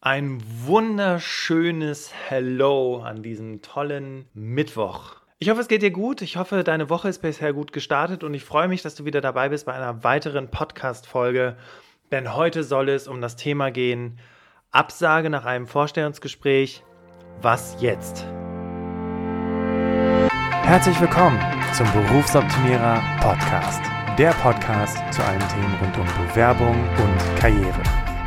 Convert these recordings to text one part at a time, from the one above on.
Ein wunderschönes Hello an diesem tollen Mittwoch. Ich hoffe, es geht dir gut. Ich hoffe, deine Woche ist bisher gut gestartet und ich freue mich, dass du wieder dabei bist bei einer weiteren Podcast-Folge. Denn heute soll es um das Thema gehen: Absage nach einem Vorstellungsgespräch. Was jetzt? Herzlich willkommen zum Berufsoptimierer Podcast. Der Podcast zu allen Themen rund um Bewerbung und Karriere.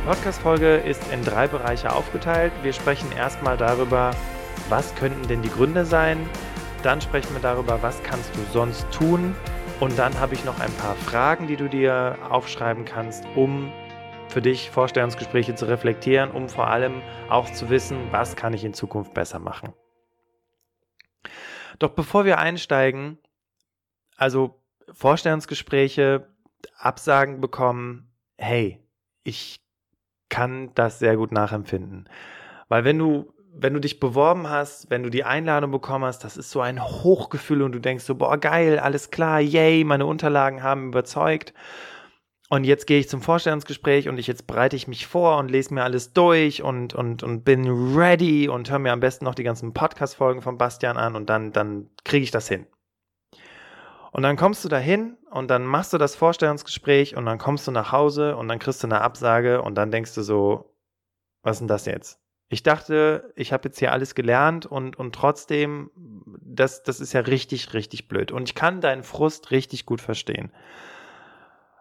Podcast-Folge ist in drei Bereiche aufgeteilt. Wir sprechen erstmal darüber, was könnten denn die Gründe sein. Dann sprechen wir darüber, was kannst du sonst tun. Und dann habe ich noch ein paar Fragen, die du dir aufschreiben kannst, um für dich Vorstellungsgespräche zu reflektieren, um vor allem auch zu wissen, was kann ich in Zukunft besser machen. Doch bevor wir einsteigen, also Vorstellungsgespräche, Absagen bekommen, hey, ich kann das sehr gut nachempfinden. Weil wenn du, wenn du dich beworben hast, wenn du die Einladung bekommen hast, das ist so ein Hochgefühl und du denkst so, boah, geil, alles klar, yay, meine Unterlagen haben überzeugt. Und jetzt gehe ich zum Vorstellungsgespräch und ich jetzt bereite ich mich vor und lese mir alles durch und, und, und bin ready und höre mir am besten noch die ganzen Podcast-Folgen von Bastian an und dann, dann kriege ich das hin. Und dann kommst du dahin und dann machst du das Vorstellungsgespräch und dann kommst du nach Hause und dann kriegst du eine Absage und dann denkst du so, was ist denn das jetzt? Ich dachte, ich habe jetzt hier alles gelernt und, und trotzdem, das, das ist ja richtig, richtig blöd. Und ich kann deinen Frust richtig gut verstehen.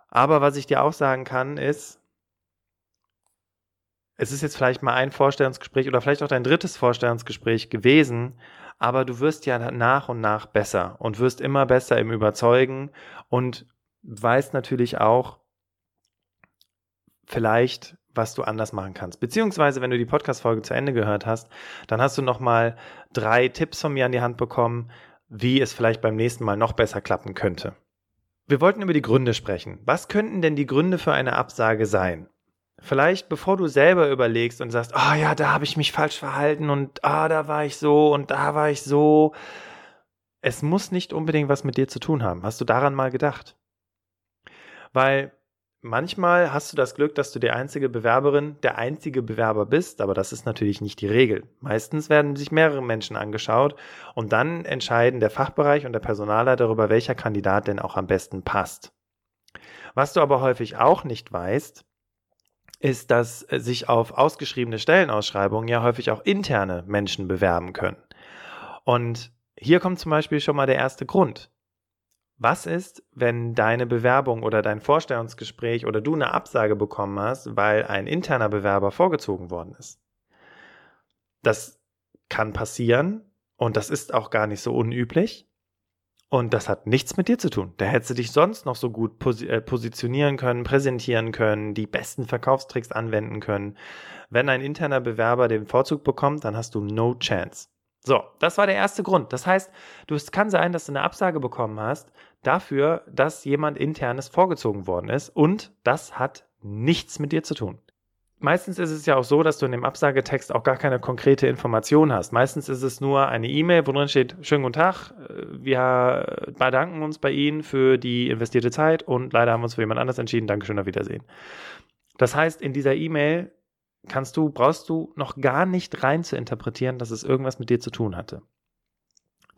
Aber was ich dir auch sagen kann, ist, es ist jetzt vielleicht mal ein Vorstellungsgespräch oder vielleicht auch dein drittes Vorstellungsgespräch gewesen, aber du wirst ja nach und nach besser und wirst immer besser im Überzeugen und weißt natürlich auch vielleicht, was du anders machen kannst. Beziehungsweise, wenn du die Podcast-Folge zu Ende gehört hast, dann hast du nochmal drei Tipps von mir an die Hand bekommen, wie es vielleicht beim nächsten Mal noch besser klappen könnte. Wir wollten über die Gründe sprechen. Was könnten denn die Gründe für eine Absage sein? Vielleicht, bevor du selber überlegst und sagst, ah oh ja, da habe ich mich falsch verhalten und ah, da war ich so und da war ich so. Es muss nicht unbedingt was mit dir zu tun haben. Hast du daran mal gedacht? Weil manchmal hast du das Glück, dass du die einzige Bewerberin, der einzige Bewerber bist, aber das ist natürlich nicht die Regel. Meistens werden sich mehrere Menschen angeschaut und dann entscheiden der Fachbereich und der Personaler darüber, welcher Kandidat denn auch am besten passt. Was du aber häufig auch nicht weißt, ist, dass äh, sich auf ausgeschriebene Stellenausschreibungen ja häufig auch interne Menschen bewerben können. Und hier kommt zum Beispiel schon mal der erste Grund. Was ist, wenn deine Bewerbung oder dein Vorstellungsgespräch oder du eine Absage bekommen hast, weil ein interner Bewerber vorgezogen worden ist? Das kann passieren und das ist auch gar nicht so unüblich. Und das hat nichts mit dir zu tun. Da hättest du dich sonst noch so gut pos äh, positionieren können, präsentieren können, die besten Verkaufstricks anwenden können. Wenn ein interner Bewerber den Vorzug bekommt, dann hast du no chance. So, das war der erste Grund. Das heißt, du, es kann sein, dass du eine Absage bekommen hast dafür, dass jemand internes vorgezogen worden ist und das hat nichts mit dir zu tun meistens ist es ja auch so, dass du in dem Absagetext auch gar keine konkrete Information hast. Meistens ist es nur eine E-Mail, wo drin steht, schönen guten Tag, wir bedanken uns bei Ihnen für die investierte Zeit und leider haben wir uns für jemand anders entschieden. Dankeschön, auf Wiedersehen. Das heißt, in dieser E-Mail kannst du, brauchst du noch gar nicht rein zu interpretieren, dass es irgendwas mit dir zu tun hatte.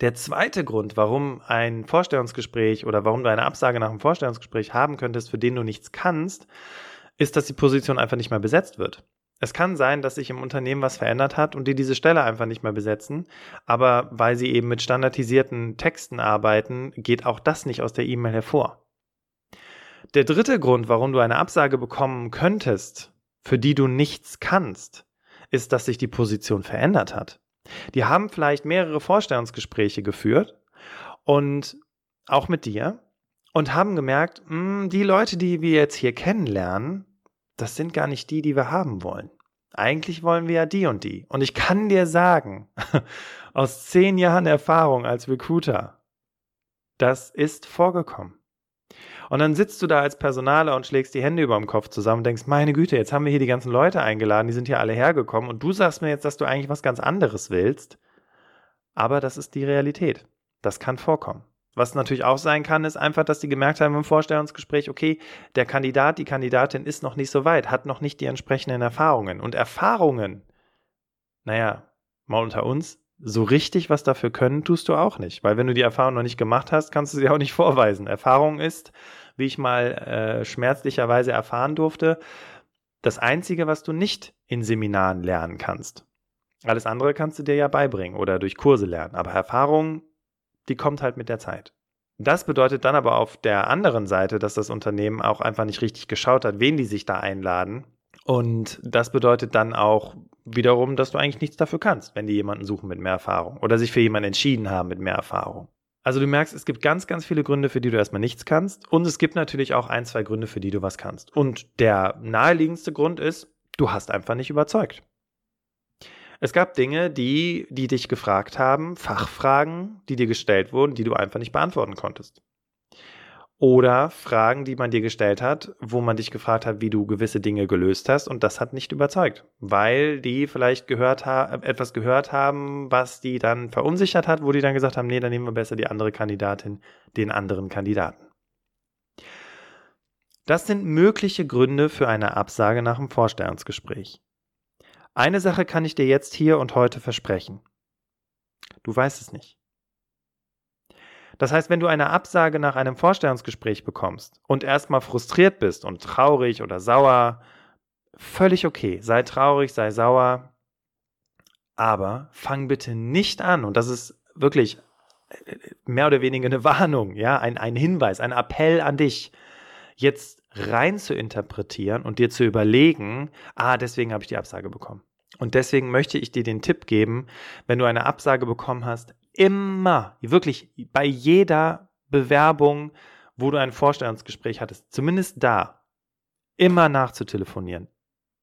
Der zweite Grund, warum ein Vorstellungsgespräch oder warum du eine Absage nach einem Vorstellungsgespräch haben könntest, für den du nichts kannst, ist, dass die Position einfach nicht mehr besetzt wird. Es kann sein, dass sich im Unternehmen was verändert hat und die diese Stelle einfach nicht mehr besetzen, aber weil sie eben mit standardisierten Texten arbeiten, geht auch das nicht aus der E-Mail hervor. Der dritte Grund, warum du eine Absage bekommen könntest, für die du nichts kannst, ist, dass sich die Position verändert hat. Die haben vielleicht mehrere Vorstellungsgespräche geführt und auch mit dir und haben gemerkt, mh, hm, die Leute, die wir jetzt hier kennenlernen, das sind gar nicht die, die wir haben wollen. eigentlich wollen wir ja die und die. Und ich kann dir sagen, aus zehn Jahren Erfahrung als Recruiter, das ist vorgekommen. Und dann sitzt du da als Personaler und schlägst die Hände über dem Kopf zusammen und denkst, meine Güte, jetzt haben wir hier die ganzen Leute eingeladen, die sind hier alle hergekommen und du sagst mir jetzt, dass du eigentlich was ganz anderes willst. Aber das ist die Realität. Das kann vorkommen. Was natürlich auch sein kann, ist einfach, dass die gemerkt haben im Vorstellungsgespräch, okay, der Kandidat, die Kandidatin ist noch nicht so weit, hat noch nicht die entsprechenden Erfahrungen. Und Erfahrungen, naja, mal unter uns, so richtig was dafür können, tust du auch nicht. Weil wenn du die Erfahrung noch nicht gemacht hast, kannst du sie auch nicht vorweisen. Erfahrung ist, wie ich mal äh, schmerzlicherweise erfahren durfte, das Einzige, was du nicht in Seminaren lernen kannst. Alles andere kannst du dir ja beibringen oder durch Kurse lernen. Aber Erfahrung die kommt halt mit der Zeit. Das bedeutet dann aber auf der anderen Seite, dass das Unternehmen auch einfach nicht richtig geschaut hat, wen die sich da einladen. Und das bedeutet dann auch wiederum, dass du eigentlich nichts dafür kannst, wenn die jemanden suchen mit mehr Erfahrung oder sich für jemanden entschieden haben mit mehr Erfahrung. Also du merkst, es gibt ganz, ganz viele Gründe, für die du erstmal nichts kannst. Und es gibt natürlich auch ein, zwei Gründe, für die du was kannst. Und der naheliegendste Grund ist, du hast einfach nicht überzeugt. Es gab Dinge, die, die dich gefragt haben, Fachfragen, die dir gestellt wurden, die du einfach nicht beantworten konntest. Oder Fragen, die man dir gestellt hat, wo man dich gefragt hat, wie du gewisse Dinge gelöst hast und das hat nicht überzeugt, weil die vielleicht gehört etwas gehört haben, was die dann verunsichert hat, wo die dann gesagt haben, nee, dann nehmen wir besser die andere Kandidatin, den anderen Kandidaten. Das sind mögliche Gründe für eine Absage nach dem Vorstellungsgespräch. Eine Sache kann ich dir jetzt hier und heute versprechen. Du weißt es nicht. Das heißt, wenn du eine Absage nach einem Vorstellungsgespräch bekommst und erstmal frustriert bist und traurig oder sauer, völlig okay. Sei traurig, sei sauer. Aber fang bitte nicht an, und das ist wirklich äh, mehr oder weniger eine Warnung, ja, ein, ein Hinweis, ein Appell an dich, jetzt rein zu interpretieren und dir zu überlegen, ah, deswegen habe ich die Absage bekommen. Und deswegen möchte ich dir den Tipp geben, wenn du eine Absage bekommen hast, immer, wirklich bei jeder Bewerbung, wo du ein Vorstellungsgespräch hattest, zumindest da, immer nachzutelefonieren.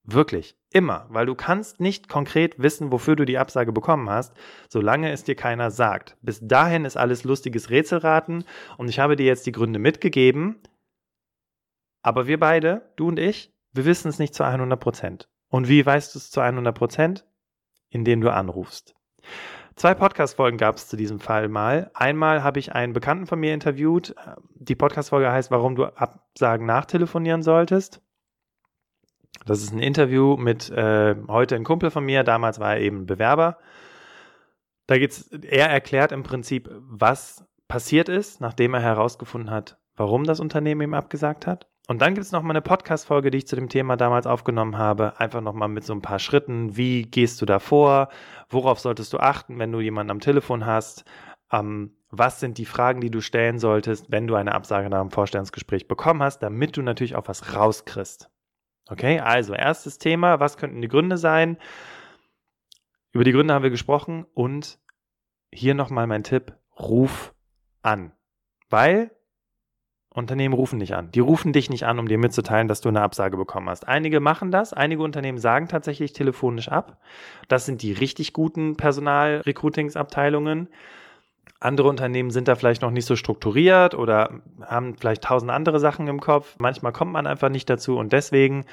Wirklich, immer, weil du kannst nicht konkret wissen, wofür du die Absage bekommen hast, solange es dir keiner sagt. Bis dahin ist alles lustiges Rätselraten und ich habe dir jetzt die Gründe mitgegeben, aber wir beide, du und ich, wir wissen es nicht zu 100 Prozent. Und wie weißt du es zu 100 Prozent? Indem du anrufst. Zwei Podcast-Folgen gab es zu diesem Fall mal. Einmal habe ich einen Bekannten von mir interviewt. Die Podcast-Folge heißt, warum du Absagen nachtelefonieren solltest. Das ist ein Interview mit äh, heute ein Kumpel von mir. Damals war er eben Bewerber. Da geht's, er erklärt im Prinzip, was passiert ist, nachdem er herausgefunden hat, warum das Unternehmen ihm abgesagt hat. Und dann gibt es noch mal eine Podcast-Folge, die ich zu dem Thema damals aufgenommen habe. Einfach noch mal mit so ein paar Schritten. Wie gehst du da vor? Worauf solltest du achten, wenn du jemanden am Telefon hast? Ähm, was sind die Fragen, die du stellen solltest, wenn du eine Absage nach dem Vorstellungsgespräch bekommen hast, damit du natürlich auch was rauskriegst? Okay, also erstes Thema. Was könnten die Gründe sein? Über die Gründe haben wir gesprochen und hier nochmal mein Tipp. Ruf an. Weil Unternehmen rufen dich an. Die rufen dich nicht an, um dir mitzuteilen, dass du eine Absage bekommen hast. Einige machen das, einige Unternehmen sagen tatsächlich telefonisch ab. Das sind die richtig guten Personalrecruitingsabteilungen. Andere Unternehmen sind da vielleicht noch nicht so strukturiert oder haben vielleicht tausend andere Sachen im Kopf. Manchmal kommt man einfach nicht dazu und deswegen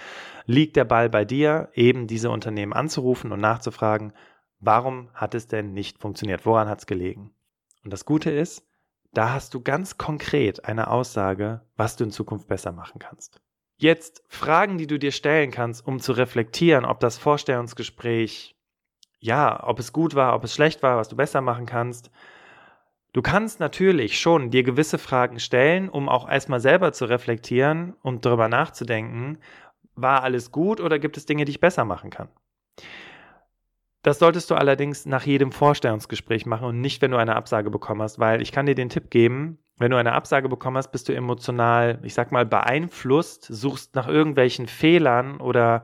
liegt der Ball bei dir, eben diese Unternehmen anzurufen und nachzufragen, warum hat es denn nicht funktioniert? Woran hat es gelegen? Und das Gute ist, da hast du ganz konkret eine Aussage, was du in Zukunft besser machen kannst. Jetzt Fragen, die du dir stellen kannst, um zu reflektieren, ob das Vorstellungsgespräch, ja, ob es gut war, ob es schlecht war, was du besser machen kannst. Du kannst natürlich schon dir gewisse Fragen stellen, um auch erstmal selber zu reflektieren und darüber nachzudenken, war alles gut oder gibt es Dinge, die ich besser machen kann? Das solltest du allerdings nach jedem Vorstellungsgespräch machen und nicht, wenn du eine Absage bekommen hast, weil ich kann dir den Tipp geben, wenn du eine Absage bekommen hast, bist du emotional, ich sag mal, beeinflusst, suchst nach irgendwelchen Fehlern oder,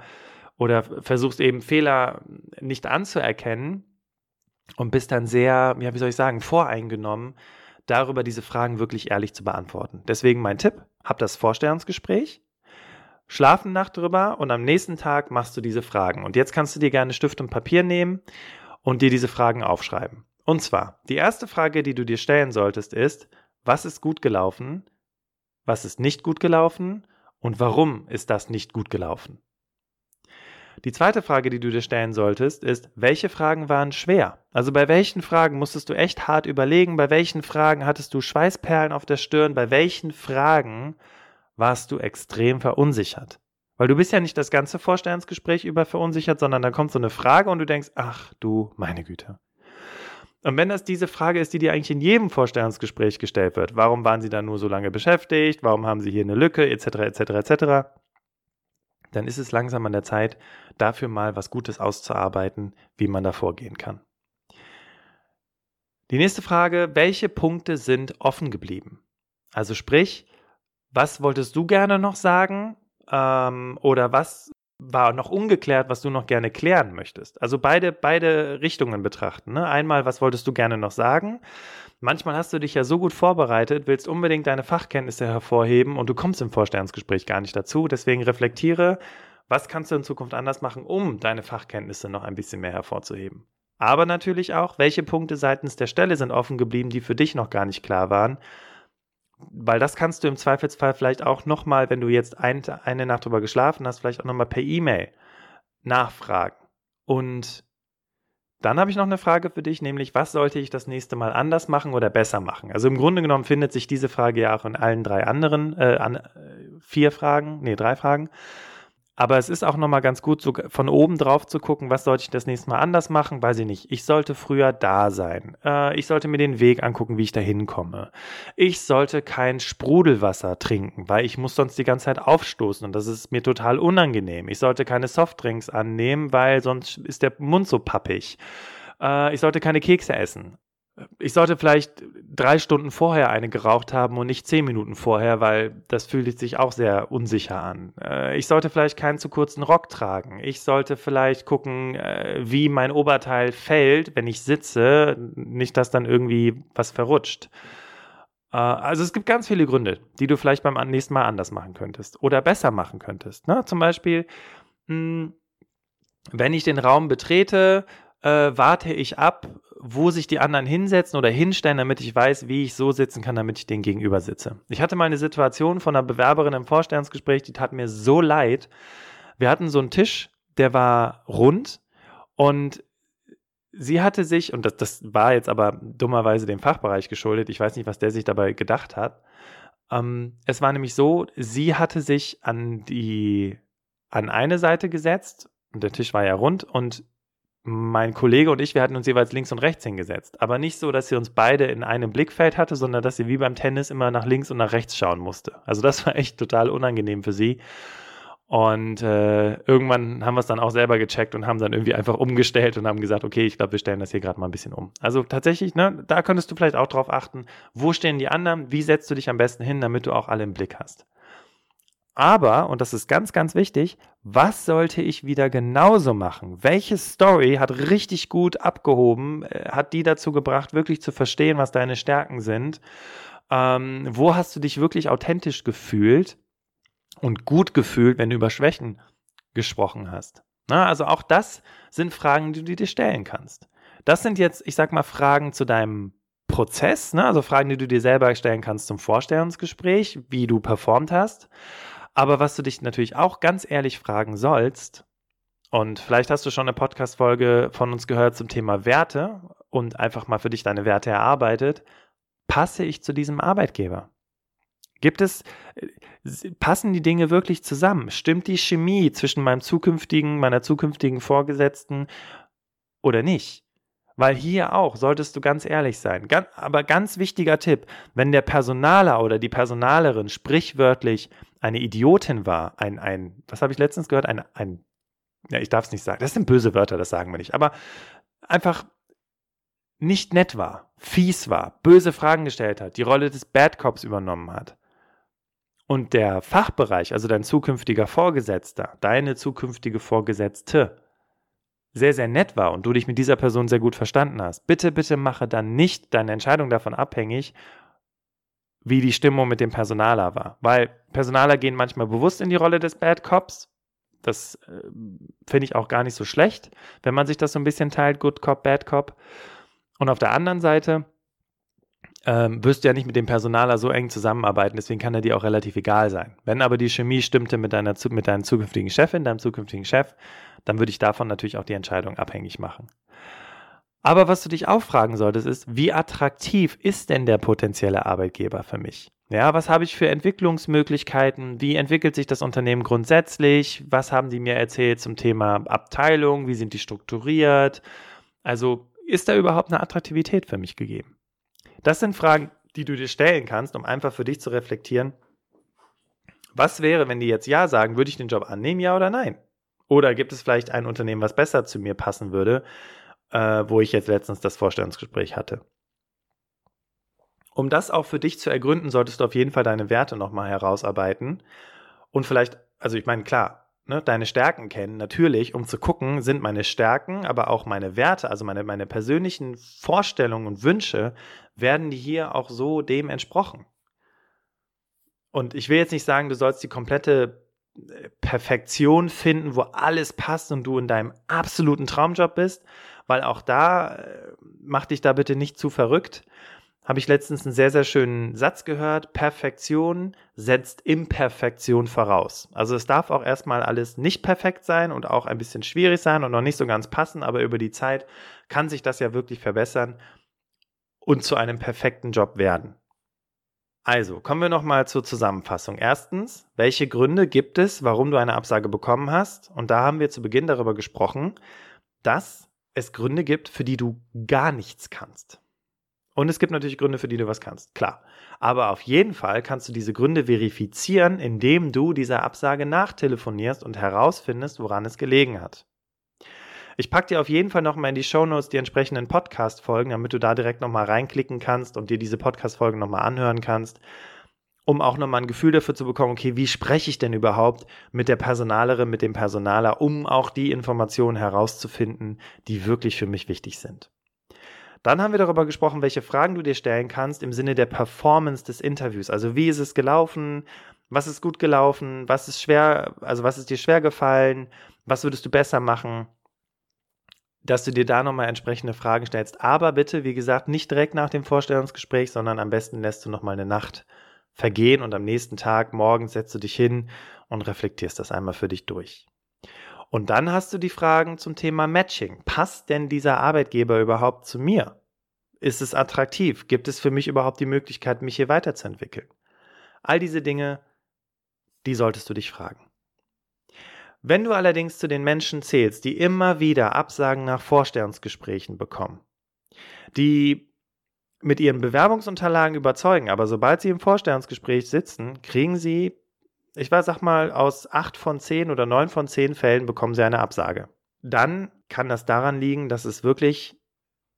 oder versuchst eben Fehler nicht anzuerkennen und bist dann sehr, ja, wie soll ich sagen, voreingenommen, darüber diese Fragen wirklich ehrlich zu beantworten. Deswegen mein Tipp, hab das Vorstellungsgespräch, schlaf eine Nacht drüber und am nächsten Tag machst du diese Fragen. Und jetzt kannst du dir gerne Stift und Papier nehmen und dir diese Fragen aufschreiben. Und zwar, die erste Frage, die du dir stellen solltest, ist, was ist gut gelaufen? Was ist nicht gut gelaufen? Und warum ist das nicht gut gelaufen? Die zweite Frage, die du dir stellen solltest, ist, welche Fragen waren schwer? Also bei welchen Fragen musstest du echt hart überlegen? Bei welchen Fragen hattest du Schweißperlen auf der Stirn? Bei welchen Fragen warst du extrem verunsichert? Weil du bist ja nicht das ganze Vorstellungsgespräch über verunsichert, sondern da kommt so eine Frage und du denkst, ach du meine Güte. Und wenn das diese Frage ist, die dir eigentlich in jedem Vorstellungsgespräch gestellt wird, warum waren sie da nur so lange beschäftigt, warum haben sie hier eine Lücke, etc., etc., etc., dann ist es langsam an der Zeit, dafür mal was Gutes auszuarbeiten, wie man da vorgehen kann. Die nächste Frage, welche Punkte sind offen geblieben? Also sprich, was wolltest du gerne noch sagen ähm, oder was war noch ungeklärt, was du noch gerne klären möchtest? Also beide, beide Richtungen betrachten. Ne? Einmal, was wolltest du gerne noch sagen? Manchmal hast du dich ja so gut vorbereitet, willst unbedingt deine Fachkenntnisse hervorheben und du kommst im Vorstellungsgespräch gar nicht dazu. Deswegen reflektiere, was kannst du in Zukunft anders machen, um deine Fachkenntnisse noch ein bisschen mehr hervorzuheben. Aber natürlich auch, welche Punkte seitens der Stelle sind offen geblieben, die für dich noch gar nicht klar waren. Weil das kannst du im Zweifelsfall vielleicht auch nochmal, wenn du jetzt ein, eine Nacht drüber geschlafen hast, vielleicht auch nochmal per E-Mail nachfragen. Und dann habe ich noch eine Frage für dich, nämlich was sollte ich das nächste Mal anders machen oder besser machen? Also im Grunde genommen findet sich diese Frage ja auch in allen drei anderen, äh, an, äh, vier Fragen, nee, drei Fragen. Aber es ist auch nochmal ganz gut, so von oben drauf zu gucken, was sollte ich das nächste Mal anders machen, weiß ich nicht. Ich sollte früher da sein. Äh, ich sollte mir den Weg angucken, wie ich da hinkomme. Ich sollte kein Sprudelwasser trinken, weil ich muss sonst die ganze Zeit aufstoßen und das ist mir total unangenehm. Ich sollte keine Softdrinks annehmen, weil sonst ist der Mund so pappig. Äh, ich sollte keine Kekse essen ich sollte vielleicht drei Stunden vorher eine geraucht haben und nicht zehn Minuten vorher, weil das fühlt sich auch sehr unsicher an. Äh, ich sollte vielleicht keinen zu kurzen Rock tragen. Ich sollte vielleicht gucken, äh, wie mein Oberteil fällt, wenn ich sitze, nicht, dass dann irgendwie was verrutscht. Äh, also es gibt ganz viele Gründe, die du vielleicht beim nächsten Mal anders machen könntest oder besser machen könntest. Ne? Zum Beispiel, hm, wenn ich den Raum betrete, warte ich ab, wo sich die anderen hinsetzen oder hinstellen, damit ich weiß, wie ich so sitzen kann, damit ich den gegenüber sitze. Ich hatte mal eine Situation von einer Bewerberin im Vorstellungsgespräch, die tat mir so leid. Wir hatten so einen Tisch, der war rund und sie hatte sich, und das, das war jetzt aber dummerweise dem Fachbereich geschuldet, ich weiß nicht, was der sich dabei gedacht hat. Ähm, es war nämlich so, sie hatte sich an die, an eine Seite gesetzt und der Tisch war ja rund und mein Kollege und ich, wir hatten uns jeweils links und rechts hingesetzt. Aber nicht so, dass sie uns beide in einem Blickfeld hatte, sondern dass sie wie beim Tennis immer nach links und nach rechts schauen musste. Also das war echt total unangenehm für sie. Und äh, irgendwann haben wir es dann auch selber gecheckt und haben dann irgendwie einfach umgestellt und haben gesagt, okay, ich glaube, wir stellen das hier gerade mal ein bisschen um. Also tatsächlich, ne, da könntest du vielleicht auch drauf achten, wo stehen die anderen, wie setzt du dich am besten hin, damit du auch alle im Blick hast. Aber, und das ist ganz, ganz wichtig, was sollte ich wieder genauso machen? Welche Story hat richtig gut abgehoben, äh, hat die dazu gebracht, wirklich zu verstehen, was deine Stärken sind? Ähm, wo hast du dich wirklich authentisch gefühlt und gut gefühlt, wenn du über Schwächen gesprochen hast? Na, also auch das sind Fragen, die du dir stellen kannst. Das sind jetzt, ich sag mal, Fragen zu deinem Prozess, ne? also Fragen, die du dir selber stellen kannst zum Vorstellungsgespräch, wie du performt hast. Aber was du dich natürlich auch ganz ehrlich fragen sollst, und vielleicht hast du schon eine Podcast-Folge von uns gehört zum Thema Werte und einfach mal für dich deine Werte erarbeitet, passe ich zu diesem Arbeitgeber? Gibt es, äh, passen die Dinge wirklich zusammen? Stimmt die Chemie zwischen meinem zukünftigen, meiner zukünftigen Vorgesetzten oder nicht? Weil hier auch solltest du ganz ehrlich sein. Aber ganz wichtiger Tipp, wenn der Personaler oder die Personalerin sprichwörtlich eine Idiotin war, ein, ein was habe ich letztens gehört, ein, ein, ja, ich darf es nicht sagen, das sind böse Wörter, das sagen wir nicht, aber einfach nicht nett war, fies war, böse Fragen gestellt hat, die Rolle des Bad Cops übernommen hat. Und der Fachbereich, also dein zukünftiger Vorgesetzter, deine zukünftige Vorgesetzte, sehr, sehr nett war und du dich mit dieser Person sehr gut verstanden hast, bitte, bitte mache dann nicht deine Entscheidung davon abhängig, wie die Stimmung mit dem Personaler war. Weil Personaler gehen manchmal bewusst in die Rolle des Bad Cops. Das äh, finde ich auch gar nicht so schlecht, wenn man sich das so ein bisschen teilt, Good Cop, Bad Cop. Und auf der anderen Seite ähm, wirst du ja nicht mit dem Personaler so eng zusammenarbeiten, deswegen kann er dir auch relativ egal sein. Wenn aber die Chemie stimmte mit deiner, mit deiner zukünftigen Chefin, deinem zukünftigen Chef, dann würde ich davon natürlich auch die Entscheidung abhängig machen. Aber was du dich auch fragen solltest, ist, wie attraktiv ist denn der potenzielle Arbeitgeber für mich? Ja, was habe ich für Entwicklungsmöglichkeiten? Wie entwickelt sich das Unternehmen grundsätzlich? Was haben die mir erzählt zum Thema Abteilung? Wie sind die strukturiert? Also ist da überhaupt eine Attraktivität für mich gegeben? Das sind Fragen, die du dir stellen kannst, um einfach für dich zu reflektieren. Was wäre, wenn die jetzt Ja sagen, würde ich den Job annehmen, ja oder nein? Oder gibt es vielleicht ein Unternehmen, was besser zu mir passen würde? Äh, wo ich jetzt letztens das Vorstellungsgespräch hatte. Um das auch für dich zu ergründen, solltest du auf jeden Fall deine Werte nochmal herausarbeiten und vielleicht, also ich meine, klar, ne, deine Stärken kennen, natürlich, um zu gucken, sind meine Stärken, aber auch meine Werte, also meine, meine persönlichen Vorstellungen und Wünsche, werden die hier auch so dem entsprochen. Und ich will jetzt nicht sagen, du sollst die komplette äh, Perfektion finden, wo alles passt und du in deinem absoluten Traumjob bist, weil auch da, äh, mach dich da bitte nicht zu verrückt. Habe ich letztens einen sehr, sehr schönen Satz gehört. Perfektion setzt Imperfektion voraus. Also es darf auch erstmal alles nicht perfekt sein und auch ein bisschen schwierig sein und noch nicht so ganz passen, aber über die Zeit kann sich das ja wirklich verbessern und zu einem perfekten Job werden. Also, kommen wir nochmal zur Zusammenfassung. Erstens, welche Gründe gibt es, warum du eine Absage bekommen hast? Und da haben wir zu Beginn darüber gesprochen, dass es Gründe gibt, für die du gar nichts kannst. Und es gibt natürlich Gründe, für die du was kannst, klar. Aber auf jeden Fall kannst du diese Gründe verifizieren, indem du dieser Absage nachtelefonierst und herausfindest, woran es gelegen hat. Ich packe dir auf jeden Fall nochmal in die Shownotes die entsprechenden Podcast-Folgen, damit du da direkt nochmal reinklicken kannst und dir diese Podcast-Folgen nochmal anhören kannst um auch nochmal ein Gefühl dafür zu bekommen, okay, wie spreche ich denn überhaupt mit der Personalerin, mit dem Personaler, um auch die Informationen herauszufinden, die wirklich für mich wichtig sind. Dann haben wir darüber gesprochen, welche Fragen du dir stellen kannst im Sinne der Performance des Interviews. Also wie ist es gelaufen? Was ist gut gelaufen? Was ist schwer, also was ist dir schwer gefallen? Was würdest du besser machen? Dass du dir da nochmal entsprechende Fragen stellst. Aber bitte, wie gesagt, nicht direkt nach dem Vorstellungsgespräch, sondern am besten lässt du nochmal eine Nacht vergehen und am nächsten Tag, morgens setzt du dich hin und reflektierst das einmal für dich durch. Und dann hast du die Fragen zum Thema Matching. Passt denn dieser Arbeitgeber überhaupt zu mir? Ist es attraktiv? Gibt es für mich überhaupt die Möglichkeit, mich hier weiterzuentwickeln? All diese Dinge, die solltest du dich fragen. Wenn du allerdings zu den Menschen zählst, die immer wieder Absagen nach Vorstellungsgesprächen bekommen, die mit ihren Bewerbungsunterlagen überzeugen, aber sobald sie im Vorstellungsgespräch sitzen, kriegen sie, ich weiß, sag mal, aus acht von zehn oder neun von zehn Fällen bekommen sie eine Absage. Dann kann das daran liegen, dass es wirklich,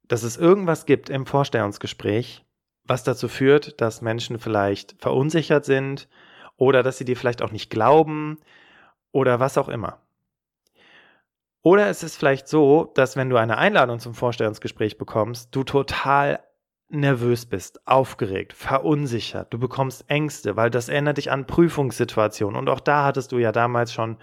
dass es irgendwas gibt im Vorstellungsgespräch, was dazu führt, dass Menschen vielleicht verunsichert sind oder dass sie dir vielleicht auch nicht glauben oder was auch immer. Oder es ist vielleicht so, dass wenn du eine Einladung zum Vorstellungsgespräch bekommst, du total nervös bist, aufgeregt, verunsichert, du bekommst Ängste, weil das erinnert dich an Prüfungssituationen. Und auch da hattest du ja damals schon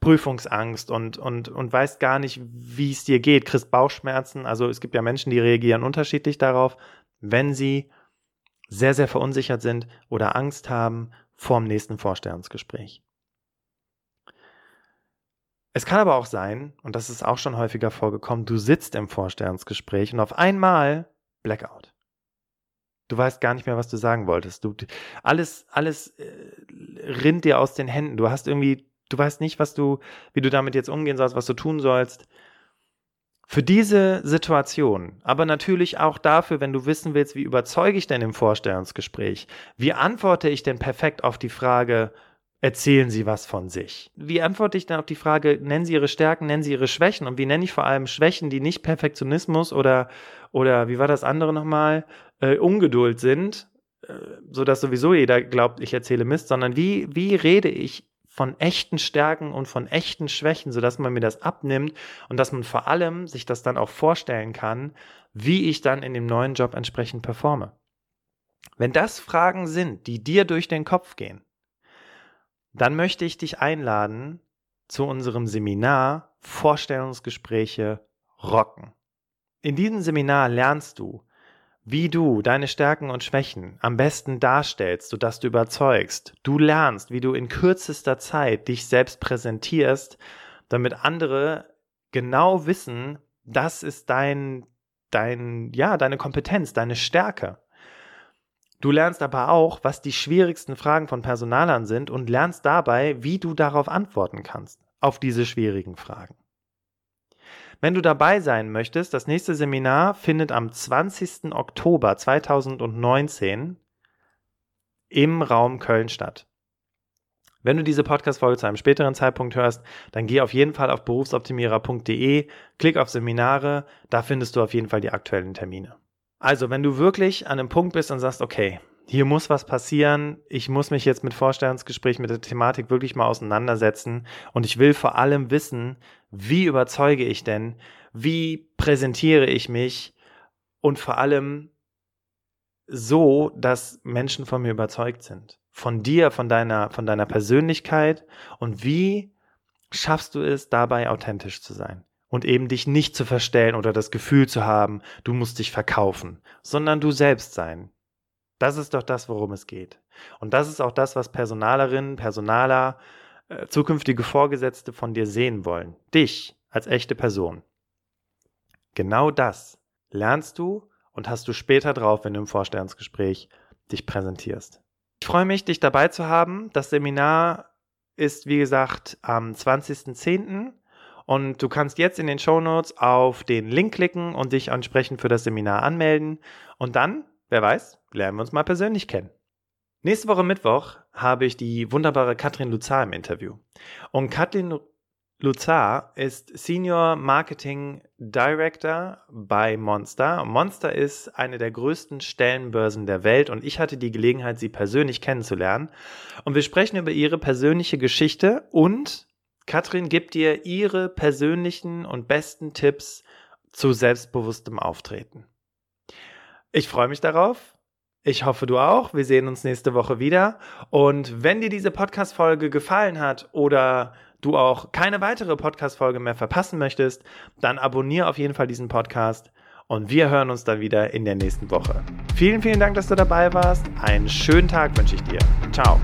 Prüfungsangst und, und, und weißt gar nicht, wie es dir geht, kriegst Bauchschmerzen. Also es gibt ja Menschen, die reagieren unterschiedlich darauf, wenn sie sehr, sehr verunsichert sind oder Angst haben vor dem nächsten Vorstellungsgespräch. Es kann aber auch sein, und das ist auch schon häufiger vorgekommen, du sitzt im Vorstellungsgespräch und auf einmal Blackout. Du weißt gar nicht mehr, was du sagen wolltest. Du, alles, alles äh, rinnt dir aus den Händen. Du hast irgendwie, du weißt nicht, was du, wie du damit jetzt umgehen sollst, was du tun sollst. Für diese Situation, aber natürlich auch dafür, wenn du wissen willst, wie überzeuge ich denn im Vorstellungsgespräch? Wie antworte ich denn perfekt auf die Frage, erzählen Sie was von sich? Wie antworte ich dann auf die Frage, nennen Sie Ihre Stärken, nennen Sie Ihre Schwächen? Und wie nenne ich vor allem Schwächen, die nicht Perfektionismus oder, oder wie war das andere nochmal, äh, Ungeduld sind, äh, sodass sowieso jeder glaubt, ich erzähle Mist, sondern wie, wie rede ich von echten Stärken und von echten Schwächen, sodass man mir das abnimmt und dass man vor allem sich das dann auch vorstellen kann, wie ich dann in dem neuen Job entsprechend performe. Wenn das Fragen sind, die dir durch den Kopf gehen, dann möchte ich dich einladen zu unserem Seminar Vorstellungsgespräche rocken. In diesem Seminar lernst du, wie du deine Stärken und Schwächen am besten darstellst, sodass du überzeugst. Du lernst, wie du in kürzester Zeit dich selbst präsentierst, damit andere genau wissen, das ist dein, dein, ja, deine Kompetenz, deine Stärke. Du lernst aber auch, was die schwierigsten Fragen von Personalern sind und lernst dabei, wie du darauf antworten kannst, auf diese schwierigen Fragen. Wenn du dabei sein möchtest, das nächste Seminar findet am 20. Oktober 2019 im Raum Köln statt. Wenn du diese Podcast-Folge zu einem späteren Zeitpunkt hörst, dann geh auf jeden Fall auf berufsoptimierer.de, klick auf Seminare, da findest du auf jeden Fall die aktuellen Termine. Also, wenn du wirklich an einem Punkt bist und sagst, okay, hier muss was passieren, ich muss mich jetzt mit Vorstellungsgespräch, mit der Thematik wirklich mal auseinandersetzen und ich will vor allem wissen, wie überzeuge ich denn, wie präsentiere ich mich und vor allem so, dass Menschen von mir überzeugt sind. Von dir, von deiner, von deiner Persönlichkeit und wie schaffst du es, dabei authentisch zu sein? und eben dich nicht zu verstellen oder das Gefühl zu haben, du musst dich verkaufen, sondern du selbst sein. Das ist doch das, worum es geht. Und das ist auch das, was Personalerinnen, Personaler, äh, zukünftige Vorgesetzte von dir sehen wollen. Dich als echte Person. Genau das lernst du und hast du später drauf, wenn du im Vorstellungsgespräch dich präsentierst. Ich freue mich, dich dabei zu haben. Das Seminar ist, wie gesagt, am 20.10. Und du kannst jetzt in den Show Notes auf den Link klicken und dich entsprechend für das Seminar anmelden. Und dann, wer weiß, lernen wir uns mal persönlich kennen. Nächste Woche Mittwoch habe ich die wunderbare Katrin Luzar im Interview. Und Katrin Luzar ist Senior Marketing Director bei Monster. Monster ist eine der größten Stellenbörsen der Welt und ich hatte die Gelegenheit, sie persönlich kennenzulernen. Und wir sprechen über ihre persönliche Geschichte und Katrin gibt dir ihre persönlichen und besten Tipps zu selbstbewusstem Auftreten. Ich freue mich darauf. Ich hoffe, du auch. Wir sehen uns nächste Woche wieder. Und wenn dir diese Podcast-Folge gefallen hat oder du auch keine weitere Podcast-Folge mehr verpassen möchtest, dann abonniere auf jeden Fall diesen Podcast und wir hören uns dann wieder in der nächsten Woche. Vielen, vielen Dank, dass du dabei warst. Einen schönen Tag wünsche ich dir. Ciao.